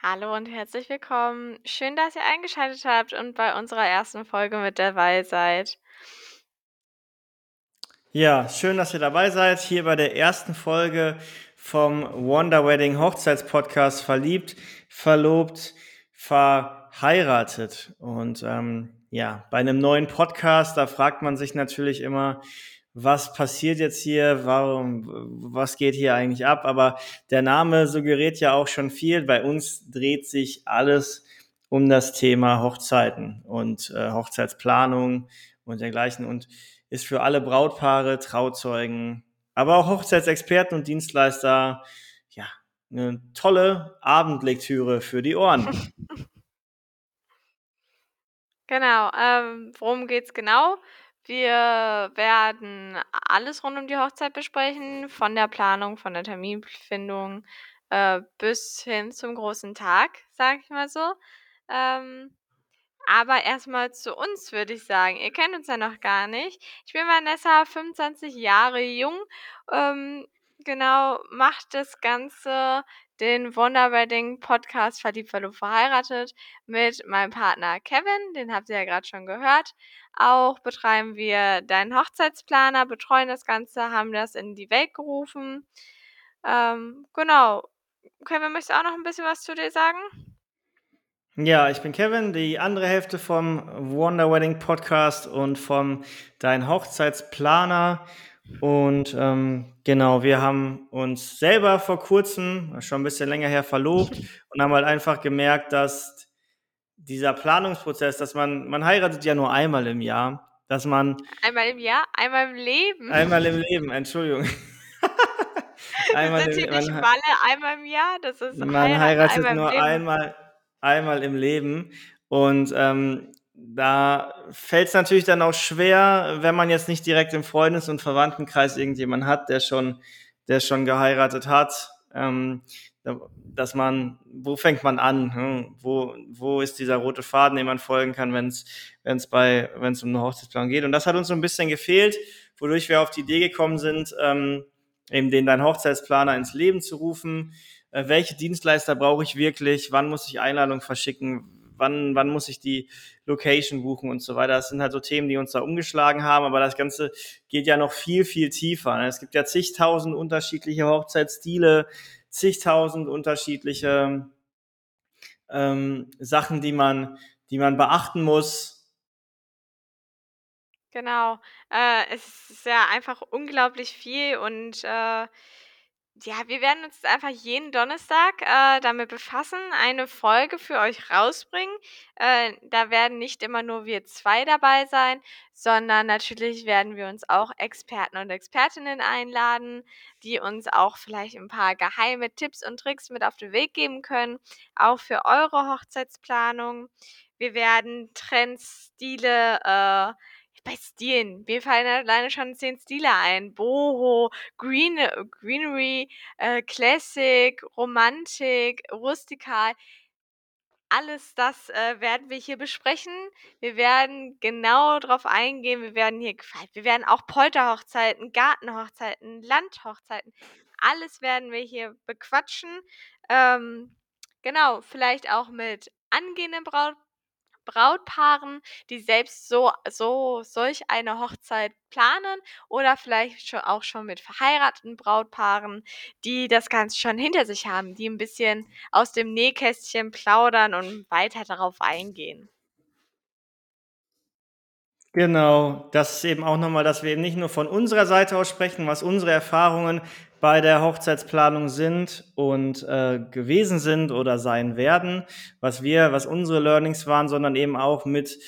Hallo und herzlich willkommen. Schön, dass ihr eingeschaltet habt und bei unserer ersten Folge mit dabei seid. Ja, schön, dass ihr dabei seid. Hier bei der ersten Folge vom Wonder Wedding Hochzeitspodcast Verliebt, Verlobt, Verheiratet. Und ähm, ja, bei einem neuen Podcast, da fragt man sich natürlich immer, was passiert jetzt hier, warum, was geht hier eigentlich ab? Aber der Name suggeriert ja auch schon viel. Bei uns dreht sich alles um das Thema Hochzeiten und äh, Hochzeitsplanung und dergleichen und ist für alle Brautpaare, Trauzeugen, aber auch Hochzeitsexperten und Dienstleister ja eine tolle Abendlektüre für die Ohren. Genau, ähm, worum geht's genau? Wir werden alles rund um die Hochzeit besprechen, von der Planung, von der Terminfindung äh, bis hin zum großen Tag, sag ich mal so. Ähm, aber erstmal zu uns, würde ich sagen. Ihr kennt uns ja noch gar nicht. Ich bin Vanessa, 25 Jahre jung. Ähm, genau, macht das Ganze den Wonder Wedding Podcast Verliebt, Verlobt, Verheiratet mit meinem Partner Kevin, den habt ihr ja gerade schon gehört. Auch betreiben wir deinen Hochzeitsplaner, betreuen das Ganze, haben das in die Welt gerufen. Ähm, genau. Kevin, möchtest du auch noch ein bisschen was zu dir sagen? Ja, ich bin Kevin, die andere Hälfte vom Wonder Wedding Podcast und vom Dein Hochzeitsplaner. Und ähm, genau, wir haben uns selber vor kurzem, schon ein bisschen länger her, verlobt und haben halt einfach gemerkt, dass dieser Planungsprozess, dass man, man heiratet ja nur einmal im Jahr, dass man. Einmal im Jahr? Einmal im Leben? Einmal im Leben, Entschuldigung. einmal wir sind hier nicht Malle einmal im Jahr, das ist Man heiratet einmal nur einmal, einmal im Leben. Und ähm, da fällt es natürlich dann auch schwer, wenn man jetzt nicht direkt im Freundes- und Verwandtenkreis irgendjemand hat, der schon, der schon geheiratet hat, ähm, dass man, wo fängt man an? Hm? Wo, wo ist dieser rote Faden, den man folgen kann, wenn es wenn es bei, wenn es um eine Hochzeitsplan geht? Und das hat uns so ein bisschen gefehlt, wodurch wir auf die Idee gekommen sind, ähm, eben den dein Hochzeitsplaner ins Leben zu rufen. Äh, welche Dienstleister brauche ich wirklich? Wann muss ich Einladung verschicken? Wann, wann muss ich die Location buchen und so weiter. Das sind halt so Themen, die uns da umgeschlagen haben, aber das Ganze geht ja noch viel, viel tiefer. Ne? Es gibt ja zigtausend unterschiedliche Hochzeitsstile, zigtausend unterschiedliche ähm, Sachen, die man, die man beachten muss. Genau. Äh, es ist ja einfach unglaublich viel und äh, ja, wir werden uns einfach jeden Donnerstag äh, damit befassen, eine Folge für euch rausbringen. Äh, da werden nicht immer nur wir zwei dabei sein, sondern natürlich werden wir uns auch Experten und Expertinnen einladen, die uns auch vielleicht ein paar geheime Tipps und Tricks mit auf den Weg geben können, auch für eure Hochzeitsplanung. Wir werden Trends, Stile, äh, bei Stilen, mir fallen alleine schon zehn Stile ein. Boho, Green Greenery, äh, Classic, Romantik, rustikal. Alles das, äh, werden wir hier besprechen. Wir werden genau drauf eingehen. Wir werden hier wir werden auch Polterhochzeiten, Gartenhochzeiten, Landhochzeiten, alles werden wir hier bequatschen. Ähm, genau, vielleicht auch mit angehenden Braut Brautpaaren, die selbst so so solch eine Hochzeit planen oder vielleicht schon auch schon mit verheirateten Brautpaaren, die das Ganze schon hinter sich haben, die ein bisschen aus dem Nähkästchen plaudern und weiter darauf eingehen. Genau, das ist eben auch nochmal, dass wir eben nicht nur von unserer Seite aus sprechen, was unsere Erfahrungen bei der Hochzeitsplanung sind und äh, gewesen sind oder sein werden, was wir, was unsere Learnings waren, sondern eben auch mit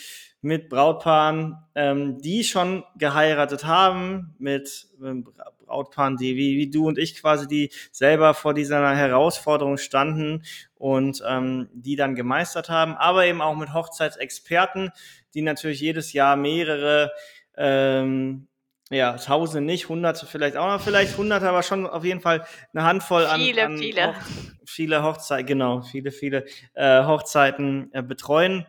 mit Brautpaaren, ähm, die schon geheiratet haben, mit ähm, Brautpaaren, die wie, wie du und ich quasi, die selber vor dieser Herausforderung standen und ähm, die dann gemeistert haben, aber eben auch mit Hochzeitsexperten, die natürlich jedes Jahr mehrere ähm, ja, Tausende nicht, Hunderte vielleicht auch noch, vielleicht Hunderte, aber schon auf jeden Fall eine Handvoll an, viele, an viele. Hoch viele Hochzeiten, genau, viele, viele äh, Hochzeiten äh, betreuen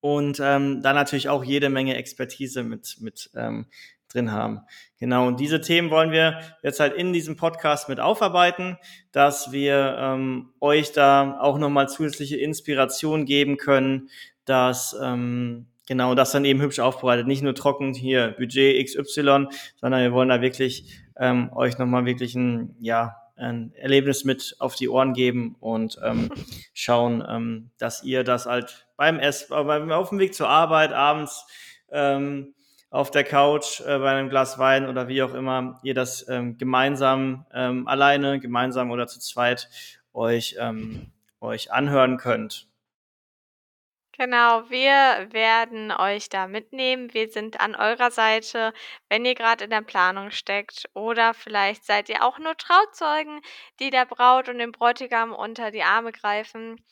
und ähm, dann natürlich auch jede Menge Expertise mit, mit ähm, drin haben. Genau, und diese Themen wollen wir jetzt halt in diesem Podcast mit aufarbeiten, dass wir ähm, euch da auch nochmal zusätzliche Inspiration geben können, dass ähm, genau das dann eben hübsch aufbereitet, nicht nur trocken hier Budget XY, sondern wir wollen da wirklich ähm, euch nochmal wirklich ein, ja, ein Erlebnis mit auf die Ohren geben und ähm, schauen, ähm, dass ihr das halt beim Ess, beim, auf dem Weg zur Arbeit abends ähm, auf der Couch äh, bei einem Glas Wein oder wie auch immer ihr das ähm, gemeinsam ähm, alleine, gemeinsam oder zu zweit euch ähm, euch anhören könnt. Genau, wir werden euch da mitnehmen. Wir sind an eurer Seite, wenn ihr gerade in der Planung steckt oder vielleicht seid ihr auch nur Trauzeugen, die der Braut und dem Bräutigam unter die Arme greifen.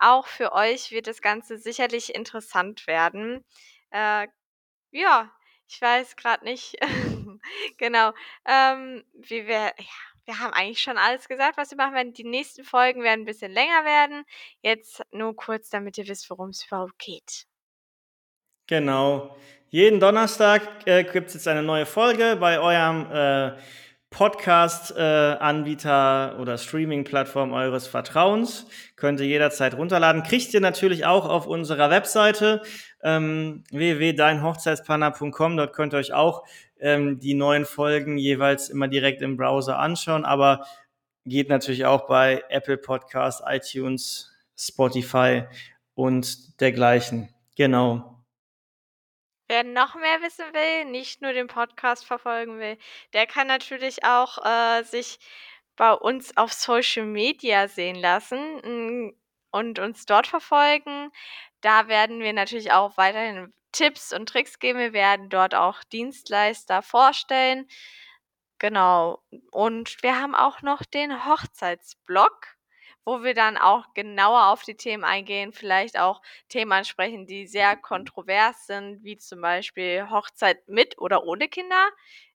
Auch für euch wird das Ganze sicherlich interessant werden. Äh, ja, ich weiß gerade nicht genau, ähm, wie wir ja, wir haben eigentlich schon alles gesagt, was wir machen werden. Die nächsten Folgen werden ein bisschen länger werden. Jetzt nur kurz, damit ihr wisst, worum es überhaupt geht. Genau. Jeden Donnerstag äh, gibt es jetzt eine neue Folge bei eurem äh, Podcast-Anbieter äh, oder Streaming-Plattform eures Vertrauens. Könnt ihr jederzeit runterladen. Kriegt ihr natürlich auch auf unserer Webseite ähm, www.deinhochzeitsplaner.com. Dort könnt ihr euch auch ähm, die neuen Folgen jeweils immer direkt im Browser anschauen. Aber geht natürlich auch bei Apple Podcast, iTunes, Spotify und dergleichen. Genau. Wer noch mehr wissen will, nicht nur den Podcast verfolgen will, der kann natürlich auch äh, sich bei uns auf Social Media sehen lassen und uns dort verfolgen. Da werden wir natürlich auch weiterhin Tipps und Tricks geben. Wir werden dort auch Dienstleister vorstellen. Genau. Und wir haben auch noch den Hochzeitsblog wo wir dann auch genauer auf die Themen eingehen, vielleicht auch Themen ansprechen, die sehr kontrovers sind, wie zum Beispiel Hochzeit mit oder ohne Kinder.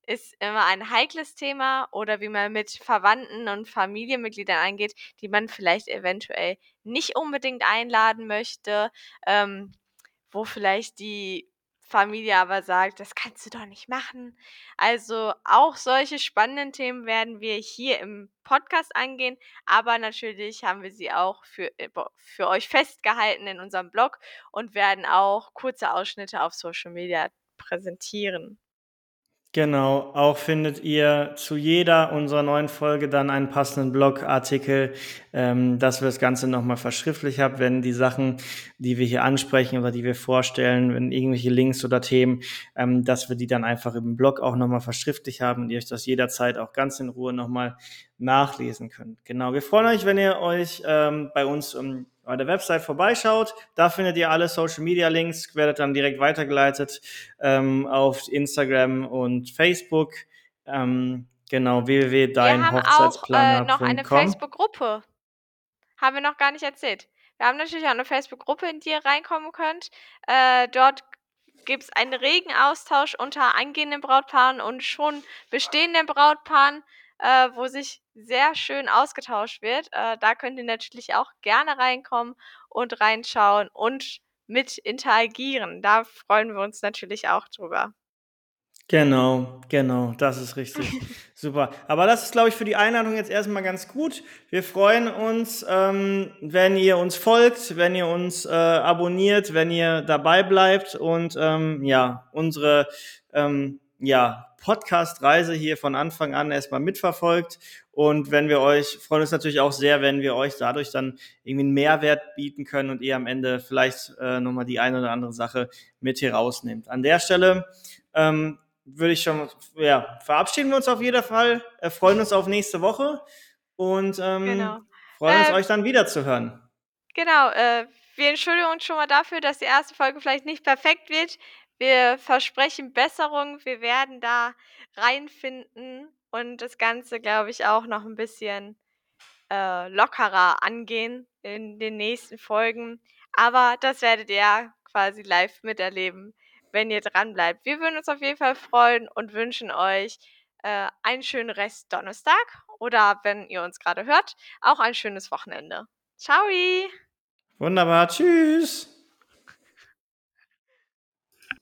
Ist immer ein heikles Thema oder wie man mit Verwandten und Familienmitgliedern eingeht, die man vielleicht eventuell nicht unbedingt einladen möchte, ähm, wo vielleicht die Familie aber sagt, das kannst du doch nicht machen. Also auch solche spannenden Themen werden wir hier im Podcast angehen, aber natürlich haben wir sie auch für, äh, für euch festgehalten in unserem Blog und werden auch kurze Ausschnitte auf Social Media präsentieren. Genau, auch findet ihr zu jeder unserer neuen Folge dann einen passenden Blogartikel, ähm, dass wir das Ganze nochmal verschriftlich haben, wenn die Sachen, die wir hier ansprechen oder die wir vorstellen, wenn irgendwelche Links oder Themen, ähm, dass wir die dann einfach im Blog auch nochmal verschriftlich haben und ihr euch das jederzeit auch ganz in Ruhe nochmal nachlesen könnt. Genau, wir freuen euch, wenn ihr euch ähm, bei uns um bei der Website vorbeischaut. Da findet ihr alle Social Media Links, werdet dann direkt weitergeleitet ähm, auf Instagram und Facebook. Ähm, genau, www.deinhochzeitsplaner.com. Wir haben auch äh, noch eine Facebook-Gruppe. Haben wir noch gar nicht erzählt. Wir haben natürlich auch eine Facebook-Gruppe, in die ihr reinkommen könnt. Äh, dort gibt es einen regen Austausch unter angehenden Brautpaaren und schon bestehenden Brautpaaren äh, wo sich sehr schön ausgetauscht wird. Äh, da könnt ihr natürlich auch gerne reinkommen und reinschauen und mit interagieren. Da freuen wir uns natürlich auch drüber. Genau, genau, das ist richtig. Super. Aber das ist, glaube ich, für die Einladung jetzt erstmal ganz gut. Wir freuen uns, ähm, wenn ihr uns folgt, wenn ihr uns äh, abonniert, wenn ihr dabei bleibt und ähm, ja, unsere ähm, ja, Podcast-Reise hier von Anfang an erstmal mitverfolgt. Und wenn wir euch, freuen uns natürlich auch sehr, wenn wir euch dadurch dann irgendwie einen Mehrwert bieten können und ihr am Ende vielleicht äh, nochmal die eine oder andere Sache mit hier rausnehmt. An der Stelle ähm, würde ich schon, ja, verabschieden wir uns auf jeden Fall, äh, freuen uns auf nächste Woche und ähm, genau. freuen uns, äh, euch dann wieder zu hören. Genau, äh, wir entschuldigen uns schon mal dafür, dass die erste Folge vielleicht nicht perfekt wird. Wir versprechen Besserung. Wir werden da reinfinden und das Ganze, glaube ich, auch noch ein bisschen äh, lockerer angehen in den nächsten Folgen. Aber das werdet ihr quasi live miterleben, wenn ihr dran bleibt. Wir würden uns auf jeden Fall freuen und wünschen euch äh, einen schönen Rest Donnerstag oder wenn ihr uns gerade hört, auch ein schönes Wochenende. Ciao! Wunderbar, tschüss!